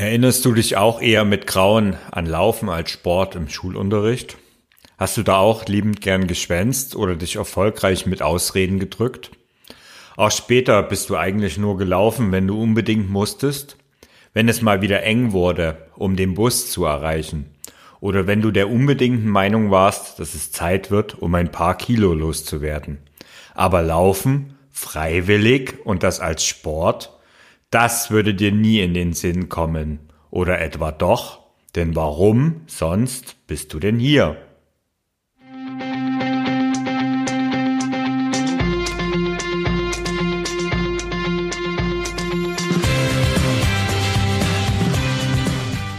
Erinnerst du dich auch eher mit Grauen an Laufen als Sport im Schulunterricht? Hast du da auch liebend gern geschwänzt oder dich erfolgreich mit Ausreden gedrückt? Auch später bist du eigentlich nur gelaufen, wenn du unbedingt musstest? Wenn es mal wieder eng wurde, um den Bus zu erreichen? Oder wenn du der unbedingten Meinung warst, dass es Zeit wird, um ein paar Kilo loszuwerden? Aber laufen, freiwillig und das als Sport? Das würde dir nie in den Sinn kommen. Oder etwa doch? Denn warum sonst bist du denn hier?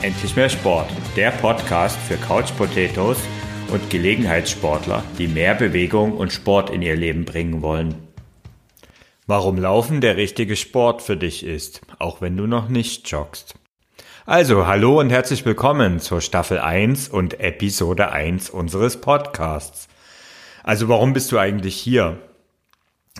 Endlich mehr Sport, der Podcast für Couch Potatoes und Gelegenheitssportler, die mehr Bewegung und Sport in ihr Leben bringen wollen. Warum Laufen der richtige Sport für dich ist, auch wenn du noch nicht joggst. Also, hallo und herzlich willkommen zur Staffel 1 und Episode 1 unseres Podcasts. Also, warum bist du eigentlich hier?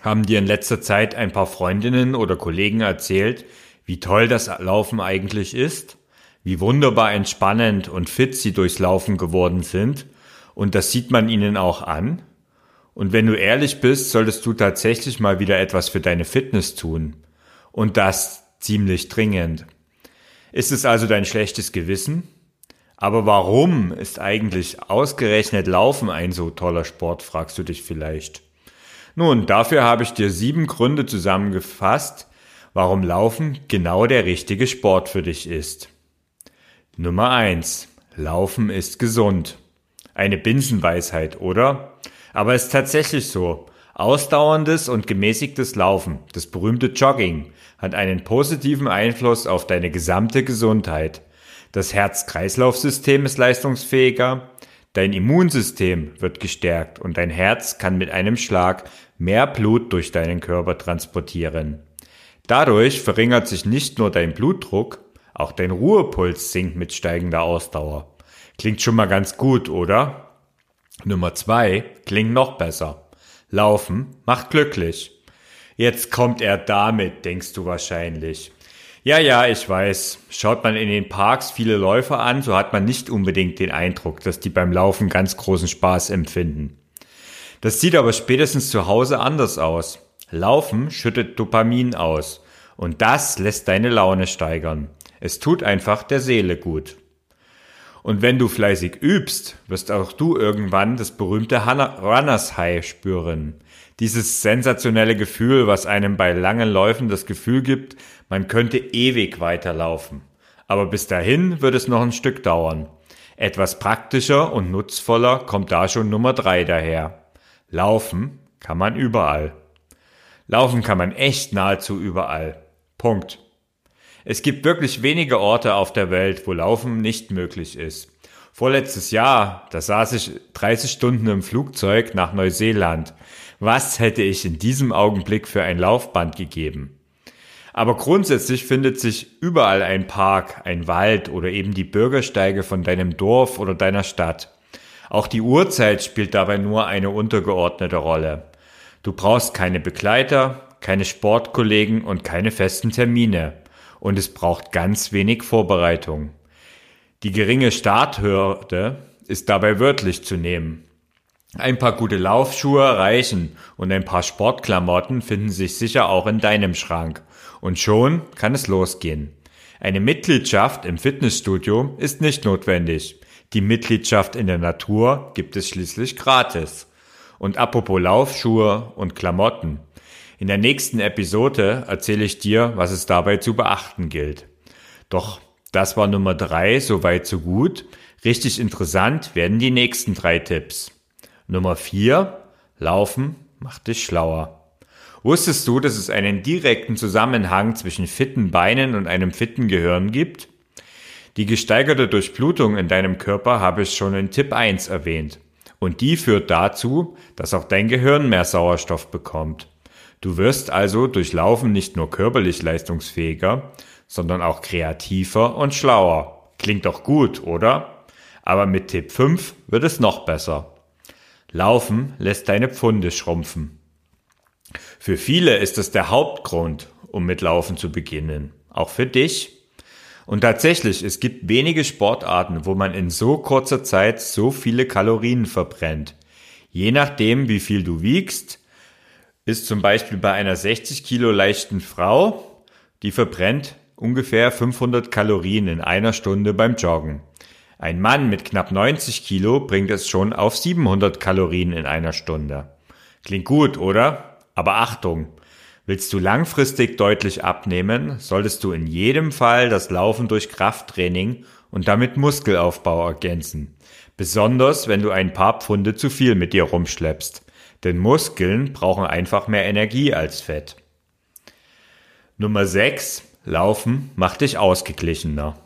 Haben dir in letzter Zeit ein paar Freundinnen oder Kollegen erzählt, wie toll das Laufen eigentlich ist? Wie wunderbar entspannend und fit sie durchs Laufen geworden sind? Und das sieht man ihnen auch an? Und wenn du ehrlich bist, solltest du tatsächlich mal wieder etwas für deine Fitness tun. Und das ziemlich dringend. Ist es also dein schlechtes Gewissen? Aber warum ist eigentlich ausgerechnet Laufen ein so toller Sport, fragst du dich vielleicht. Nun, dafür habe ich dir sieben Gründe zusammengefasst, warum Laufen genau der richtige Sport für dich ist. Nummer eins: Laufen ist gesund. Eine Binsenweisheit, oder? Aber es ist tatsächlich so. Ausdauerndes und gemäßigtes Laufen, das berühmte Jogging, hat einen positiven Einfluss auf deine gesamte Gesundheit. Das Herz-Kreislauf-System ist leistungsfähiger, dein Immunsystem wird gestärkt und dein Herz kann mit einem Schlag mehr Blut durch deinen Körper transportieren. Dadurch verringert sich nicht nur dein Blutdruck, auch dein Ruhepuls sinkt mit steigender Ausdauer. Klingt schon mal ganz gut, oder? Nummer zwei klingt noch besser. Laufen macht glücklich. Jetzt kommt er damit, denkst du wahrscheinlich. Ja, ja, ich weiß. Schaut man in den Parks viele Läufer an, so hat man nicht unbedingt den Eindruck, dass die beim Laufen ganz großen Spaß empfinden. Das sieht aber spätestens zu Hause anders aus. Laufen schüttet Dopamin aus. Und das lässt deine Laune steigern. Es tut einfach der Seele gut. Und wenn du fleißig übst, wirst auch du irgendwann das berühmte Runners High spüren. Dieses sensationelle Gefühl, was einem bei langen Läufen das Gefühl gibt, man könnte ewig weiterlaufen. Aber bis dahin wird es noch ein Stück dauern. Etwas praktischer und nutzvoller kommt da schon Nummer drei daher. Laufen kann man überall. Laufen kann man echt nahezu überall. Punkt. Es gibt wirklich wenige Orte auf der Welt, wo Laufen nicht möglich ist. Vorletztes Jahr, da saß ich 30 Stunden im Flugzeug nach Neuseeland. Was hätte ich in diesem Augenblick für ein Laufband gegeben? Aber grundsätzlich findet sich überall ein Park, ein Wald oder eben die Bürgersteige von deinem Dorf oder deiner Stadt. Auch die Uhrzeit spielt dabei nur eine untergeordnete Rolle. Du brauchst keine Begleiter, keine Sportkollegen und keine festen Termine und es braucht ganz wenig Vorbereitung. Die geringe Starthürde ist dabei wörtlich zu nehmen. Ein paar gute Laufschuhe reichen und ein paar Sportklamotten finden sich sicher auch in deinem Schrank. Und schon kann es losgehen. Eine Mitgliedschaft im Fitnessstudio ist nicht notwendig. Die Mitgliedschaft in der Natur gibt es schließlich gratis. Und apropos Laufschuhe und Klamotten. In der nächsten Episode erzähle ich dir, was es dabei zu beachten gilt. Doch das war Nummer drei, soweit so gut. Richtig interessant werden die nächsten drei Tipps. Nummer vier, Laufen macht dich schlauer. Wusstest du, dass es einen direkten Zusammenhang zwischen fitten Beinen und einem fitten Gehirn gibt? Die gesteigerte Durchblutung in deinem Körper habe ich schon in Tipp 1 erwähnt. Und die führt dazu, dass auch dein Gehirn mehr Sauerstoff bekommt. Du wirst also durch Laufen nicht nur körperlich leistungsfähiger, sondern auch kreativer und schlauer. Klingt doch gut, oder? Aber mit Tipp 5 wird es noch besser. Laufen lässt deine Pfunde schrumpfen. Für viele ist es der Hauptgrund, um mit Laufen zu beginnen. Auch für dich. Und tatsächlich, es gibt wenige Sportarten, wo man in so kurzer Zeit so viele Kalorien verbrennt. Je nachdem, wie viel du wiegst, ist zum Beispiel bei einer 60 Kilo leichten Frau, die verbrennt ungefähr 500 Kalorien in einer Stunde beim Joggen. Ein Mann mit knapp 90 Kilo bringt es schon auf 700 Kalorien in einer Stunde. Klingt gut, oder? Aber Achtung! Willst du langfristig deutlich abnehmen, solltest du in jedem Fall das Laufen durch Krafttraining und damit Muskelaufbau ergänzen. Besonders wenn du ein paar Pfunde zu viel mit dir rumschleppst. Denn Muskeln brauchen einfach mehr Energie als Fett. Nummer 6. Laufen macht dich ausgeglichener.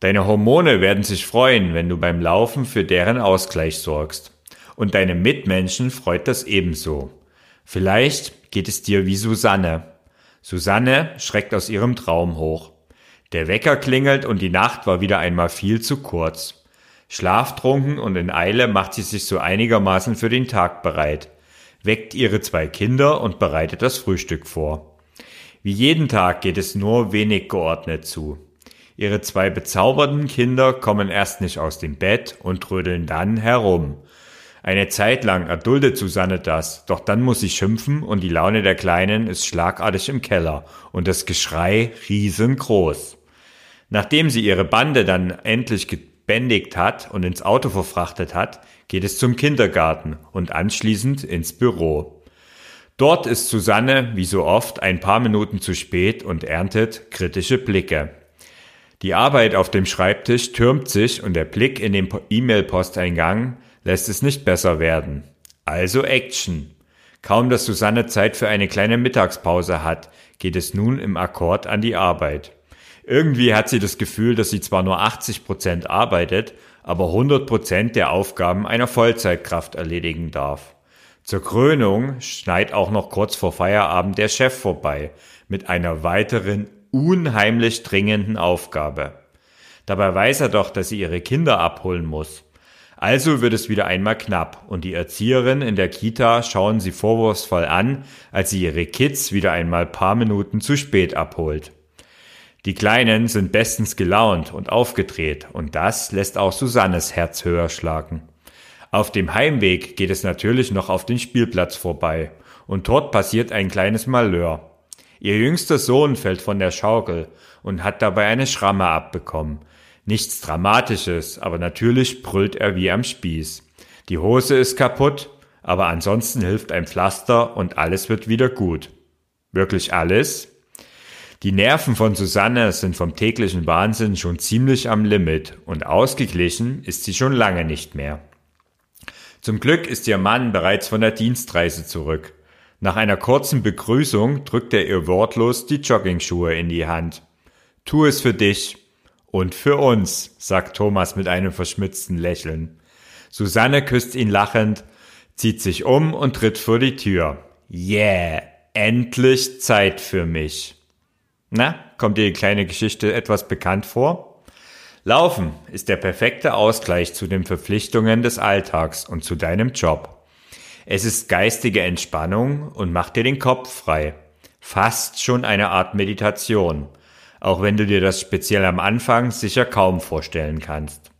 Deine Hormone werden sich freuen, wenn du beim Laufen für deren Ausgleich sorgst. Und deine Mitmenschen freut das ebenso. Vielleicht geht es dir wie Susanne. Susanne schreckt aus ihrem Traum hoch. Der Wecker klingelt und die Nacht war wieder einmal viel zu kurz. Schlaftrunken und in Eile macht sie sich so einigermaßen für den Tag bereit, weckt ihre zwei Kinder und bereitet das Frühstück vor. Wie jeden Tag geht es nur wenig geordnet zu. Ihre zwei bezaubernden Kinder kommen erst nicht aus dem Bett und trödeln dann herum. Eine Zeit lang erduldet Susanne das, doch dann muss sie schimpfen und die Laune der Kleinen ist schlagartig im Keller und das Geschrei riesengroß. Nachdem sie ihre Bande dann endlich gebändigt hat und ins Auto verfrachtet hat, geht es zum Kindergarten und anschließend ins Büro. Dort ist Susanne, wie so oft, ein paar Minuten zu spät und erntet kritische Blicke. Die Arbeit auf dem Schreibtisch türmt sich und der Blick in den E-Mail-Posteingang lässt es nicht besser werden. Also Action. Kaum dass Susanne Zeit für eine kleine Mittagspause hat, geht es nun im Akkord an die Arbeit. Irgendwie hat sie das Gefühl, dass sie zwar nur 80 Prozent arbeitet, aber 100 Prozent der Aufgaben einer Vollzeitkraft erledigen darf. Zur Krönung schneit auch noch kurz vor Feierabend der Chef vorbei mit einer weiteren unheimlich dringenden Aufgabe. Dabei weiß er doch, dass sie ihre Kinder abholen muss. Also wird es wieder einmal knapp und die Erzieherin in der Kita schauen sie vorwurfsvoll an, als sie ihre Kids wieder einmal paar Minuten zu spät abholt. Die Kleinen sind bestens gelaunt und aufgedreht und das lässt auch Susannes Herz höher schlagen. Auf dem Heimweg geht es natürlich noch auf den Spielplatz vorbei und dort passiert ein kleines Malheur. Ihr jüngster Sohn fällt von der Schaukel und hat dabei eine Schramme abbekommen. Nichts Dramatisches, aber natürlich brüllt er wie am Spieß. Die Hose ist kaputt, aber ansonsten hilft ein Pflaster und alles wird wieder gut. Wirklich alles? Die Nerven von Susanne sind vom täglichen Wahnsinn schon ziemlich am Limit und ausgeglichen ist sie schon lange nicht mehr. Zum Glück ist ihr Mann bereits von der Dienstreise zurück. Nach einer kurzen Begrüßung drückt er ihr wortlos die Joggingschuhe in die Hand. Tu es für dich und für uns, sagt Thomas mit einem verschmitzten Lächeln. Susanne küsst ihn lachend, zieht sich um und tritt vor die Tür. Yeah, endlich Zeit für mich. Na, kommt dir die kleine Geschichte etwas bekannt vor? Laufen ist der perfekte Ausgleich zu den Verpflichtungen des Alltags und zu deinem Job. Es ist geistige Entspannung und macht dir den Kopf frei. Fast schon eine Art Meditation, auch wenn du dir das speziell am Anfang sicher kaum vorstellen kannst.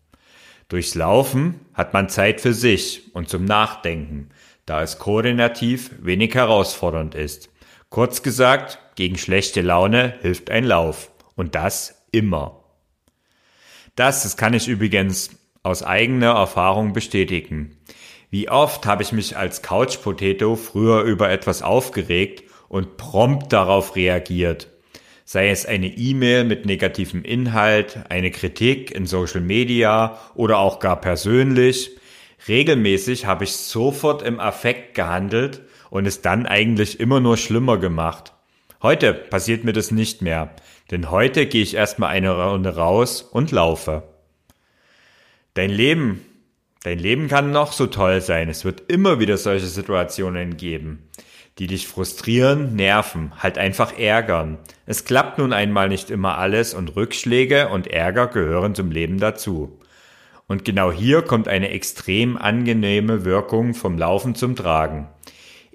Durchs Laufen hat man Zeit für sich und zum Nachdenken, da es koordinativ wenig herausfordernd ist. Kurz gesagt, gegen schlechte Laune hilft ein Lauf. Und das immer. Das, das kann ich übrigens aus eigener Erfahrung bestätigen. Wie oft habe ich mich als Couch Potato früher über etwas aufgeregt und prompt darauf reagiert. Sei es eine E-Mail mit negativem Inhalt, eine Kritik in Social Media oder auch gar persönlich. Regelmäßig habe ich sofort im Affekt gehandelt und es dann eigentlich immer nur schlimmer gemacht. Heute passiert mir das nicht mehr, denn heute gehe ich erstmal eine Runde raus und laufe. Dein Leben Dein Leben kann noch so toll sein. Es wird immer wieder solche Situationen geben, die dich frustrieren, nerven, halt einfach ärgern. Es klappt nun einmal nicht immer alles und Rückschläge und Ärger gehören zum Leben dazu. Und genau hier kommt eine extrem angenehme Wirkung vom Laufen zum Tragen.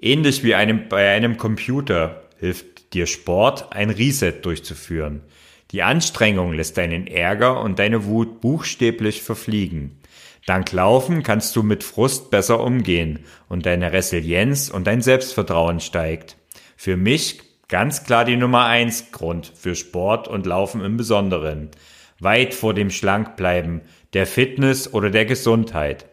Ähnlich wie einem, bei einem Computer hilft dir Sport, ein Reset durchzuführen. Die Anstrengung lässt deinen Ärger und deine Wut buchstäblich verfliegen. Dank Laufen kannst du mit Frust besser umgehen und deine Resilienz und dein Selbstvertrauen steigt. Für mich ganz klar die Nummer eins Grund für Sport und Laufen im Besonderen. Weit vor dem Schlankbleiben, der Fitness oder der Gesundheit.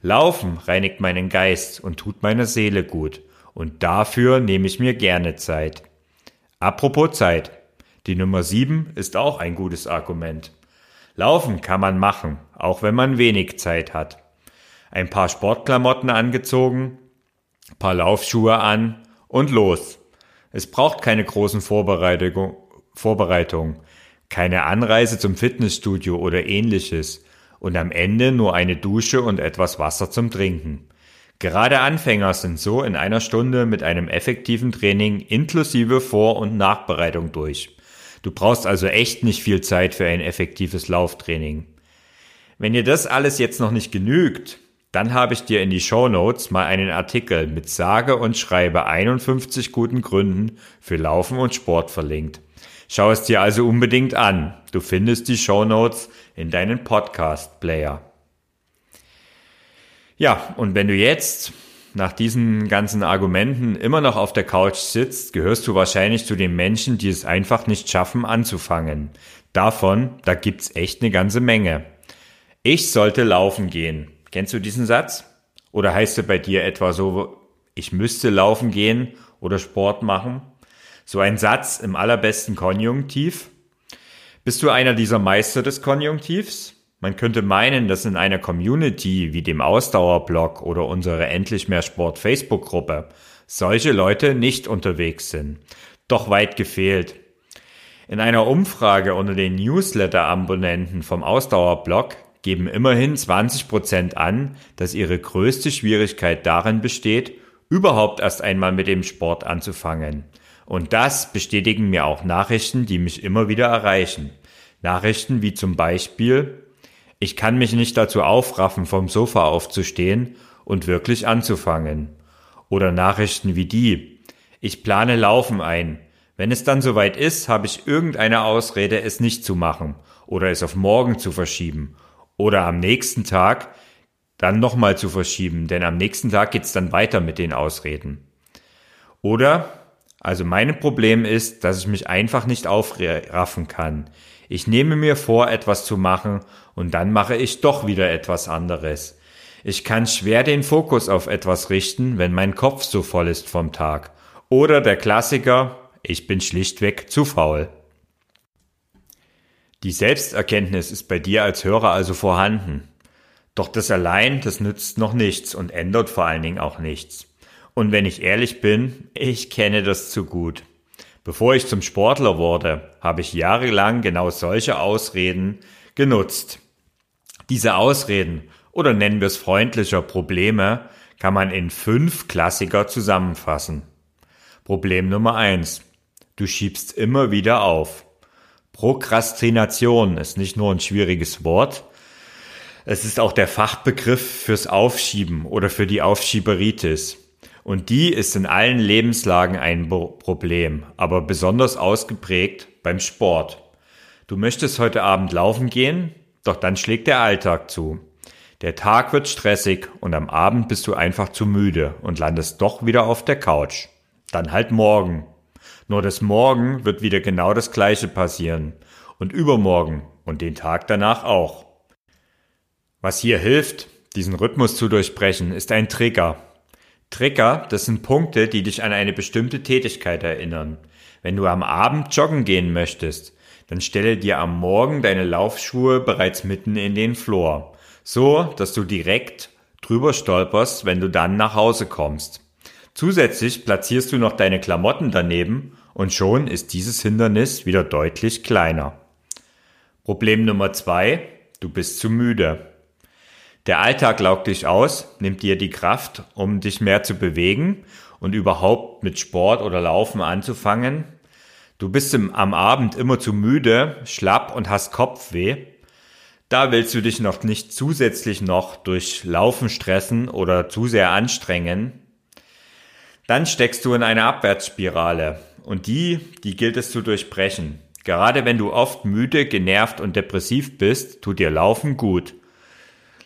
Laufen reinigt meinen Geist und tut meiner Seele gut. Und dafür nehme ich mir gerne Zeit. Apropos Zeit. Die Nummer sieben ist auch ein gutes Argument. Laufen kann man machen, auch wenn man wenig Zeit hat. Ein paar Sportklamotten angezogen, paar Laufschuhe an und los. Es braucht keine großen Vorbereitung, Vorbereitung, keine Anreise zum Fitnessstudio oder ähnliches und am Ende nur eine Dusche und etwas Wasser zum Trinken. Gerade Anfänger sind so in einer Stunde mit einem effektiven Training inklusive Vor- und Nachbereitung durch. Du brauchst also echt nicht viel Zeit für ein effektives Lauftraining. Wenn dir das alles jetzt noch nicht genügt, dann habe ich dir in die Show Notes mal einen Artikel mit sage und schreibe 51 guten Gründen für Laufen und Sport verlinkt. Schau es dir also unbedingt an. Du findest die Show Notes in deinen Podcast Player. Ja, und wenn du jetzt nach diesen ganzen Argumenten immer noch auf der Couch sitzt, gehörst du wahrscheinlich zu den Menschen, die es einfach nicht schaffen anzufangen. Davon, da gibt's echt eine ganze Menge. Ich sollte laufen gehen. Kennst du diesen Satz? Oder heißt er bei dir etwa so, ich müsste laufen gehen oder Sport machen? So ein Satz im allerbesten Konjunktiv? Bist du einer dieser Meister des Konjunktivs? Man könnte meinen, dass in einer Community wie dem Ausdauerblog oder unsere Endlich mehr Sport Facebook-Gruppe solche Leute nicht unterwegs sind. Doch weit gefehlt. In einer Umfrage unter den Newsletter-Abonnenten vom Ausdauerblog geben immerhin 20 Prozent an, dass ihre größte Schwierigkeit darin besteht, überhaupt erst einmal mit dem Sport anzufangen. Und das bestätigen mir auch Nachrichten, die mich immer wieder erreichen. Nachrichten wie zum Beispiel, ich kann mich nicht dazu aufraffen, vom Sofa aufzustehen und wirklich anzufangen. Oder Nachrichten wie die. Ich plane Laufen ein. Wenn es dann soweit ist, habe ich irgendeine Ausrede, es nicht zu machen oder es auf morgen zu verschieben oder am nächsten Tag dann nochmal zu verschieben, denn am nächsten Tag geht's dann weiter mit den Ausreden. Oder, also mein Problem ist, dass ich mich einfach nicht aufraffen kann. Ich nehme mir vor, etwas zu machen und dann mache ich doch wieder etwas anderes. Ich kann schwer den Fokus auf etwas richten, wenn mein Kopf so voll ist vom Tag. Oder der Klassiker, ich bin schlichtweg zu faul. Die Selbsterkenntnis ist bei dir als Hörer also vorhanden. Doch das allein, das nützt noch nichts und ändert vor allen Dingen auch nichts. Und wenn ich ehrlich bin, ich kenne das zu gut. Bevor ich zum Sportler wurde, habe ich jahrelang genau solche Ausreden genutzt. Diese Ausreden oder nennen wir es freundlicher Probleme kann man in fünf Klassiker zusammenfassen. Problem Nummer eins: Du schiebst immer wieder auf. Prokrastination ist nicht nur ein schwieriges Wort, es ist auch der Fachbegriff fürs Aufschieben oder für die Aufschieberitis. Und die ist in allen Lebenslagen ein Problem, aber besonders ausgeprägt beim Sport. Du möchtest heute Abend laufen gehen, doch dann schlägt der Alltag zu. Der Tag wird stressig und am Abend bist du einfach zu müde und landest doch wieder auf der Couch. Dann halt morgen. Nur das Morgen wird wieder genau das gleiche passieren. Und übermorgen und den Tag danach auch. Was hier hilft, diesen Rhythmus zu durchbrechen, ist ein Trigger. Trigger, das sind Punkte, die dich an eine bestimmte Tätigkeit erinnern. Wenn du am Abend joggen gehen möchtest, dann stelle dir am Morgen deine Laufschuhe bereits mitten in den Flur, so dass du direkt drüber stolperst, wenn du dann nach Hause kommst. Zusätzlich platzierst du noch deine Klamotten daneben und schon ist dieses Hindernis wieder deutlich kleiner. Problem Nummer zwei, du bist zu müde. Der Alltag laugt dich aus, nimmt dir die Kraft, um dich mehr zu bewegen und überhaupt mit Sport oder Laufen anzufangen. Du bist im, am Abend immer zu müde, schlapp und hast Kopfweh. Da willst du dich noch nicht zusätzlich noch durch Laufen stressen oder zu sehr anstrengen. Dann steckst du in eine Abwärtsspirale und die, die gilt es zu durchbrechen. Gerade wenn du oft müde, genervt und depressiv bist, tut dir Laufen gut.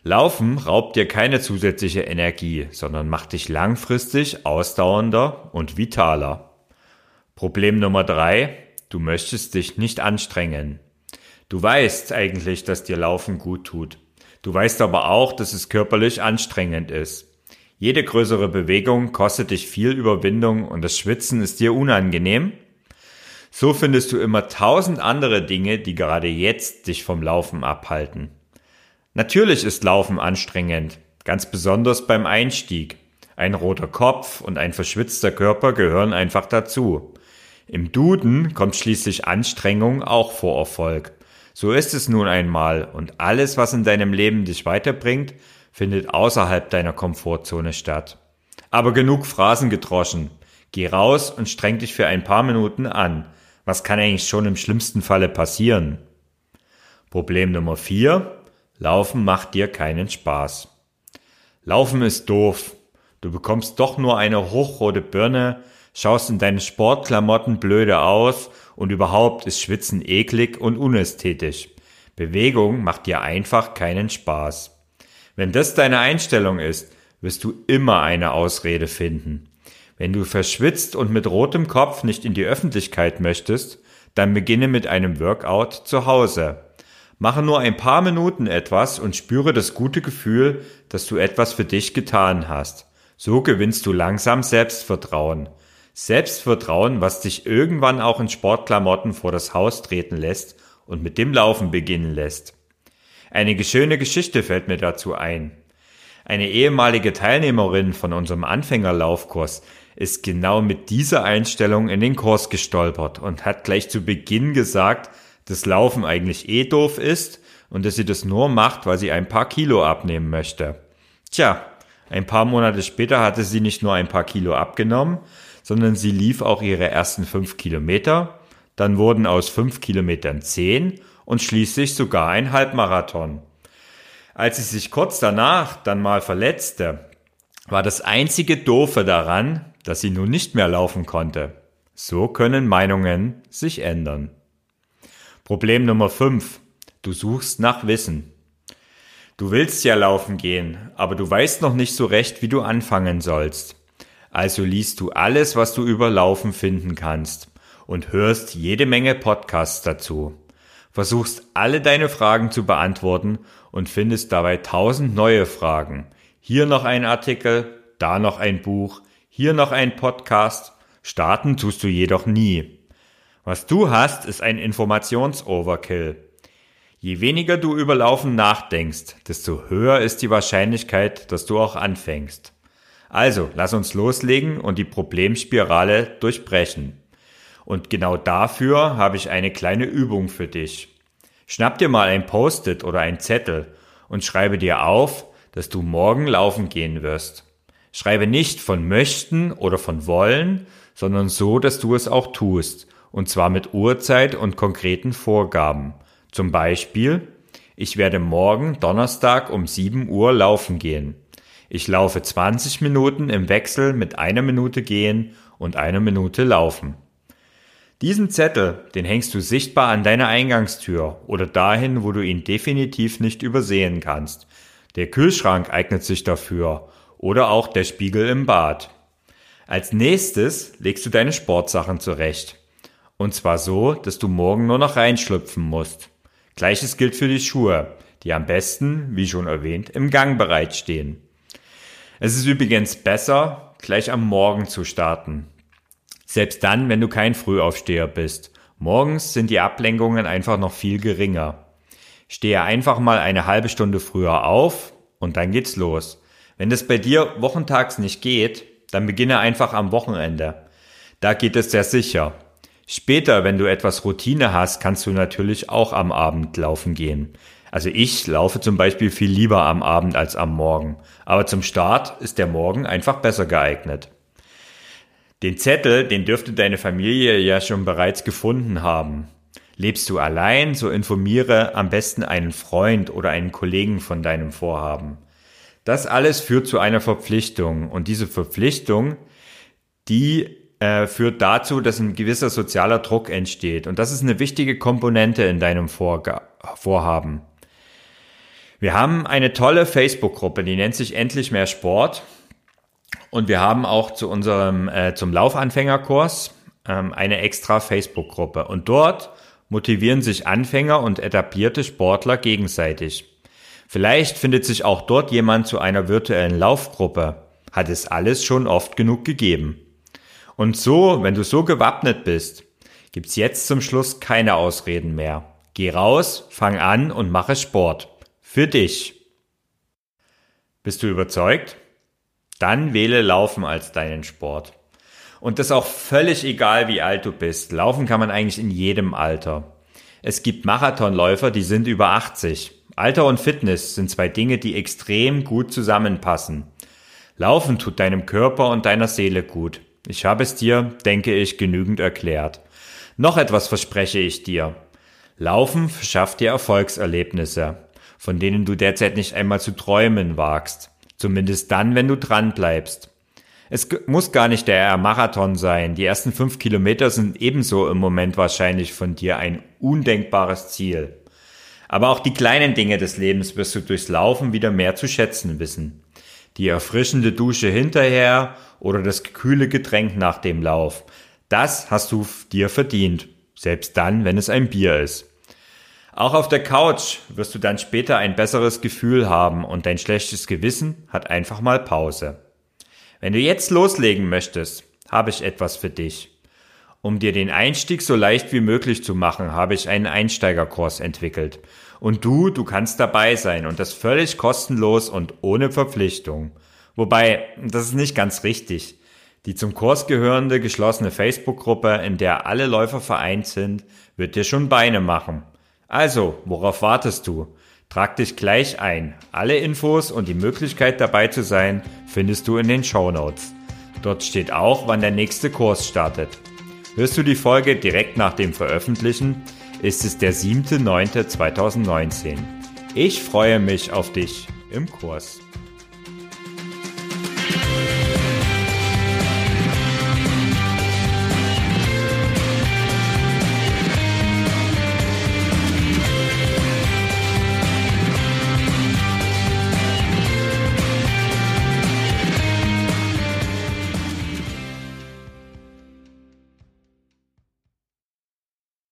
Laufen raubt dir keine zusätzliche Energie, sondern macht dich langfristig ausdauernder und vitaler. Problem Nummer drei: Du möchtest dich nicht anstrengen. Du weißt eigentlich, dass dir Laufen gut tut. Du weißt aber auch, dass es körperlich anstrengend ist. Jede größere Bewegung kostet dich viel Überwindung und das Schwitzen ist dir unangenehm. So findest du immer tausend andere Dinge, die gerade jetzt dich vom Laufen abhalten. Natürlich ist Laufen anstrengend, ganz besonders beim Einstieg. Ein roter Kopf und ein verschwitzter Körper gehören einfach dazu. Im Duden kommt schließlich Anstrengung auch vor Erfolg. So ist es nun einmal und alles, was in deinem Leben dich weiterbringt, findet außerhalb deiner Komfortzone statt. Aber genug Phrasen gedroschen. Geh raus und streng dich für ein paar Minuten an. Was kann eigentlich schon im schlimmsten Falle passieren? Problem Nummer vier: Laufen macht dir keinen Spaß. Laufen ist doof. Du bekommst doch nur eine hochrote Birne, schaust in deinen Sportklamotten blöde aus und überhaupt ist Schwitzen eklig und unästhetisch. Bewegung macht dir einfach keinen Spaß. Wenn das deine Einstellung ist, wirst du immer eine Ausrede finden. Wenn du verschwitzt und mit rotem Kopf nicht in die Öffentlichkeit möchtest, dann beginne mit einem Workout zu Hause. Mache nur ein paar Minuten etwas und spüre das gute Gefühl, dass du etwas für dich getan hast. So gewinnst du langsam Selbstvertrauen. Selbstvertrauen, was dich irgendwann auch in Sportklamotten vor das Haus treten lässt und mit dem Laufen beginnen lässt. Eine schöne Geschichte fällt mir dazu ein. Eine ehemalige Teilnehmerin von unserem Anfängerlaufkurs ist genau mit dieser Einstellung in den Kurs gestolpert und hat gleich zu Beginn gesagt, dass Laufen eigentlich eh doof ist und dass sie das nur macht, weil sie ein paar Kilo abnehmen möchte. Tja, ein paar Monate später hatte sie nicht nur ein paar Kilo abgenommen, sondern sie lief auch ihre ersten fünf Kilometer, dann wurden aus fünf Kilometern zehn und schließlich sogar ein Halbmarathon. Als sie sich kurz danach dann mal verletzte, war das einzige Doofe daran, dass sie nun nicht mehr laufen konnte. So können Meinungen sich ändern. Problem Nummer 5. Du suchst nach Wissen. Du willst ja laufen gehen, aber du weißt noch nicht so recht, wie du anfangen sollst. Also liest du alles, was du über Laufen finden kannst und hörst jede Menge Podcasts dazu versuchst alle deine Fragen zu beantworten und findest dabei tausend neue Fragen. Hier noch ein Artikel, da noch ein Buch, hier noch ein Podcast. Starten tust du jedoch nie. Was du hast, ist ein Informationsoverkill. Je weniger du über Laufen nachdenkst, desto höher ist die Wahrscheinlichkeit, dass du auch anfängst. Also, lass uns loslegen und die Problemspirale durchbrechen. Und genau dafür habe ich eine kleine Übung für dich. Schnapp dir mal ein Post-it oder ein Zettel und schreibe dir auf, dass du morgen laufen gehen wirst. Schreibe nicht von möchten oder von wollen, sondern so, dass du es auch tust, und zwar mit Uhrzeit und konkreten Vorgaben. Zum Beispiel, ich werde morgen Donnerstag um 7 Uhr laufen gehen. Ich laufe 20 Minuten im Wechsel mit einer Minute gehen und einer Minute laufen. Diesen Zettel, den hängst du sichtbar an deiner Eingangstür oder dahin, wo du ihn definitiv nicht übersehen kannst. Der Kühlschrank eignet sich dafür oder auch der Spiegel im Bad. Als nächstes legst du deine Sportsachen zurecht. Und zwar so, dass du morgen nur noch reinschlüpfen musst. Gleiches gilt für die Schuhe, die am besten, wie schon erwähnt, im Gang bereitstehen. Es ist übrigens besser, gleich am Morgen zu starten. Selbst dann, wenn du kein Frühaufsteher bist. Morgens sind die Ablenkungen einfach noch viel geringer. Stehe einfach mal eine halbe Stunde früher auf und dann geht's los. Wenn das bei dir wochentags nicht geht, dann beginne einfach am Wochenende. Da geht es sehr sicher. Später, wenn du etwas Routine hast, kannst du natürlich auch am Abend laufen gehen. Also ich laufe zum Beispiel viel lieber am Abend als am Morgen. Aber zum Start ist der Morgen einfach besser geeignet. Den Zettel, den dürfte deine Familie ja schon bereits gefunden haben. Lebst du allein, so informiere am besten einen Freund oder einen Kollegen von deinem Vorhaben. Das alles führt zu einer Verpflichtung und diese Verpflichtung, die äh, führt dazu, dass ein gewisser sozialer Druck entsteht. Und das ist eine wichtige Komponente in deinem Vorga Vorhaben. Wir haben eine tolle Facebook-Gruppe, die nennt sich Endlich mehr Sport. Und wir haben auch zu unserem, äh, zum Laufanfängerkurs ähm, eine extra Facebook-Gruppe. Und dort motivieren sich Anfänger und etablierte Sportler gegenseitig. Vielleicht findet sich auch dort jemand zu einer virtuellen Laufgruppe. Hat es alles schon oft genug gegeben. Und so, wenn du so gewappnet bist, gibt's jetzt zum Schluss keine Ausreden mehr. Geh raus, fang an und mache Sport. Für dich. Bist du überzeugt? Dann wähle Laufen als deinen Sport. Und das auch völlig egal, wie alt du bist. Laufen kann man eigentlich in jedem Alter. Es gibt Marathonläufer, die sind über 80. Alter und Fitness sind zwei Dinge, die extrem gut zusammenpassen. Laufen tut deinem Körper und deiner Seele gut. Ich habe es dir, denke ich, genügend erklärt. Noch etwas verspreche ich dir. Laufen verschafft dir Erfolgserlebnisse, von denen du derzeit nicht einmal zu träumen wagst. Zumindest dann, wenn du dran bleibst. Es muss gar nicht der Marathon sein. Die ersten fünf Kilometer sind ebenso im Moment wahrscheinlich von dir ein undenkbares Ziel. Aber auch die kleinen Dinge des Lebens wirst du durchs Laufen wieder mehr zu schätzen wissen. Die erfrischende Dusche hinterher oder das kühle Getränk nach dem Lauf. Das hast du dir verdient. Selbst dann, wenn es ein Bier ist. Auch auf der Couch wirst du dann später ein besseres Gefühl haben und dein schlechtes Gewissen hat einfach mal Pause. Wenn du jetzt loslegen möchtest, habe ich etwas für dich. Um dir den Einstieg so leicht wie möglich zu machen, habe ich einen Einsteigerkurs entwickelt. Und du, du kannst dabei sein und das völlig kostenlos und ohne Verpflichtung. Wobei, das ist nicht ganz richtig. Die zum Kurs gehörende geschlossene Facebook-Gruppe, in der alle Läufer vereint sind, wird dir schon Beine machen. Also, worauf wartest du? Trag dich gleich ein. Alle Infos und die Möglichkeit dabei zu sein findest du in den Show Notes. Dort steht auch, wann der nächste Kurs startet. Hörst du die Folge direkt nach dem Veröffentlichen, ist es der 7.9.2019. Ich freue mich auf dich im Kurs.